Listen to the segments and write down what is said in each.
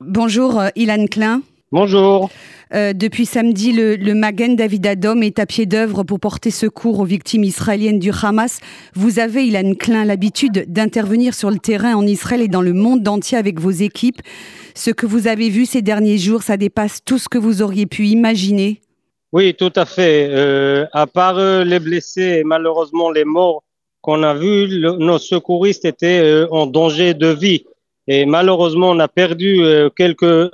Bonjour, Ilan Klein. Bonjour. Euh, depuis samedi, le, le, Magen David Adom est à pied d'œuvre pour porter secours aux victimes israéliennes du Hamas. Vous avez, Ilan Klein, l'habitude d'intervenir sur le terrain en Israël et dans le monde entier avec vos équipes. Ce que vous avez vu ces derniers jours, ça dépasse tout ce que vous auriez pu imaginer. Oui, tout à fait. Euh, à part euh, les blessés et malheureusement les morts qu'on a vus, le, nos secouristes étaient euh, en danger de vie. Et malheureusement, on a perdu euh, quelques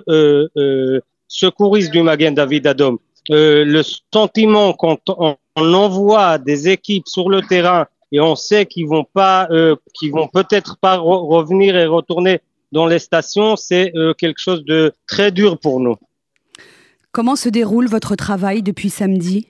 secouristes du Magen David Adom. le sentiment quand on, on, envoie des équipes sur le terrain et on sait qu'ils vont pas, qu'ils vont peut-être pas re revenir et retourner dans les stations, c'est quelque chose de très dur pour nous. Comment se déroule votre travail depuis samedi?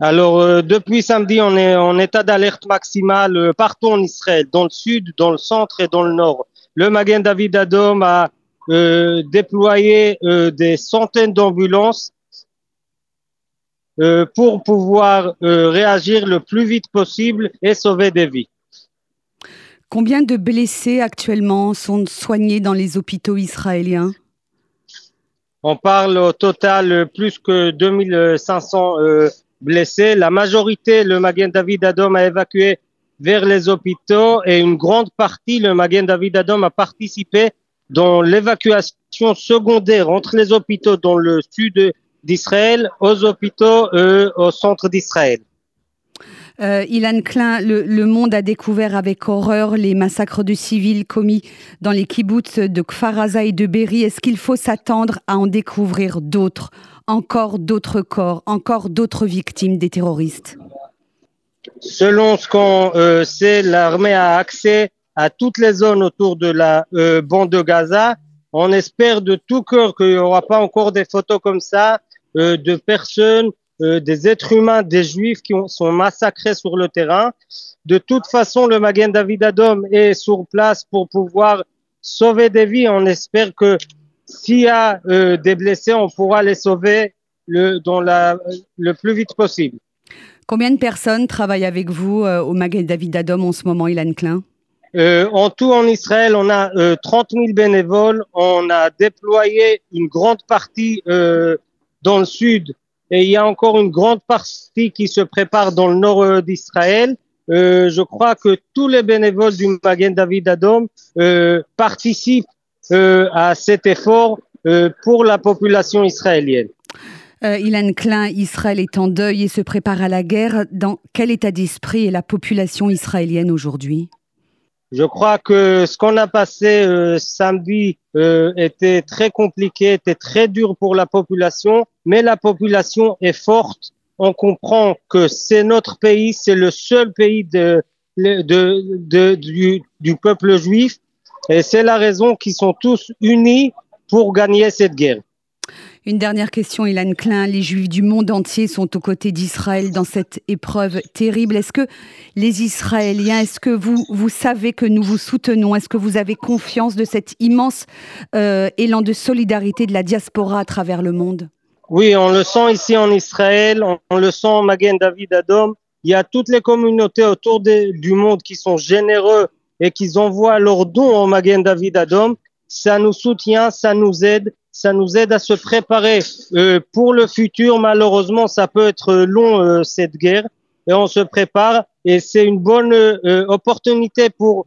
Alors, euh, depuis samedi, on est en état d'alerte maximale euh, partout en Israël, dans le sud, dans le centre et dans le nord. Le Magen David Adom a euh, déployé euh, des centaines d'ambulances euh, pour pouvoir réagir le plus vite possible et sauver des vies. Combien de blessés actuellement sont soignés dans les hôpitaux israéliens? On parle au total plus que 2500 euh, blessés. La majorité, le Magen David Adom a évacué vers les hôpitaux et une grande partie, le Magen David Adom a participé dans l'évacuation secondaire entre les hôpitaux dans le sud d'Israël aux hôpitaux euh, au centre d'Israël. Euh, Ilan Klein, le, le, monde a découvert avec horreur les massacres de civils commis dans les kibbutz de Kfaraza et de Berry. Est-ce qu'il faut s'attendre à en découvrir d'autres, encore d'autres corps, encore d'autres victimes des terroristes? Selon ce qu'on euh, sait, l'armée a accès à toutes les zones autour de la euh, bande de Gaza. On espère de tout cœur qu'il n'y aura pas encore des photos comme ça euh, de personnes euh, des êtres humains, des juifs qui ont, sont massacrés sur le terrain. De toute façon, le Magen David Adom est sur place pour pouvoir sauver des vies. On espère que s'il y a euh, des blessés, on pourra les sauver le, dans la, le plus vite possible. Combien de personnes travaillent avec vous euh, au Magen David Adom en ce moment, Ilan Klein? Euh, en tout en Israël, on a euh, 30 000 bénévoles. On a déployé une grande partie euh, dans le sud et il y a encore une grande partie qui se prépare dans le nord d'Israël. Euh, je crois que tous les bénévoles du Magen David Adom euh, participent euh, à cet effort pour la population israélienne. Euh, Ilan Klein, Israël est en deuil et se prépare à la guerre. Dans quel état d'esprit est la population israélienne aujourd'hui? Je crois que ce qu'on a passé euh, samedi euh, était très compliqué, était très dur pour la population, mais la population est forte. On comprend que c'est notre pays, c'est le seul pays du, du peuple juif, et c'est la raison qu'ils sont tous unis pour gagner cette guerre. Une dernière question, Ilan Klein. Les Juifs du monde entier sont aux côtés d'Israël dans cette épreuve terrible. Est-ce que les Israéliens, est-ce que vous, vous savez que nous vous soutenons? Est-ce que vous avez confiance de cet immense euh, élan de solidarité de la diaspora à travers le monde? Oui, on le sent ici en Israël, on, le sent en Magen David Adom. Il y a toutes les communautés autour du monde qui sont généreux et qui envoient leurs dons au Magen David Adom. Ça nous soutient, ça nous aide ça nous aide à se préparer euh, pour le futur. Malheureusement, ça peut être long euh, cette guerre et on se prépare et c'est une bonne euh, opportunité pour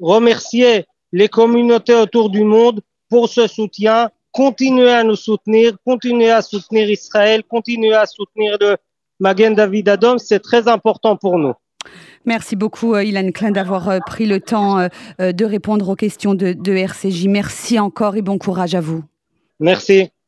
remercier les communautés autour du monde pour ce soutien. Continuer à nous soutenir, continuer à soutenir Israël, continuer à soutenir le Magen David Adom, c'est très important pour nous. Merci beaucoup, Ilan Klein, d'avoir pris le temps de répondre aux questions de, de RCJ. Merci encore et bon courage à vous. Merci.